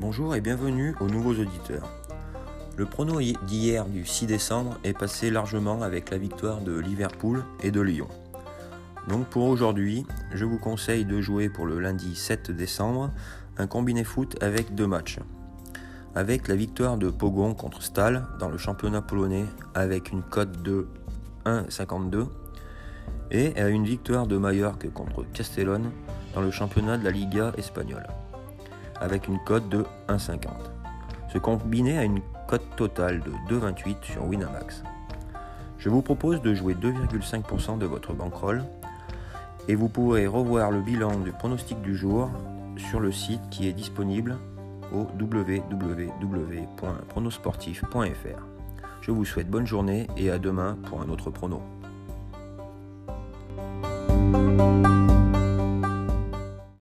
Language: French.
Bonjour et bienvenue aux nouveaux auditeurs. Le prono d'hier du 6 décembre est passé largement avec la victoire de Liverpool et de Lyon. Donc pour aujourd'hui, je vous conseille de jouer pour le lundi 7 décembre un combiné foot avec deux matchs. Avec la victoire de Pogon contre Stal dans le championnat polonais avec une cote de 1,52 et une victoire de Mallorca contre Castellón dans le championnat de la Liga espagnole avec une cote de 1,50. Ce combiné a une cote totale de 2,28 sur Winamax. Je vous propose de jouer 2,5% de votre bankroll et vous pourrez revoir le bilan du pronostic du jour sur le site qui est disponible au www.pronosportif.fr. Je vous souhaite bonne journée et à demain pour un autre prono.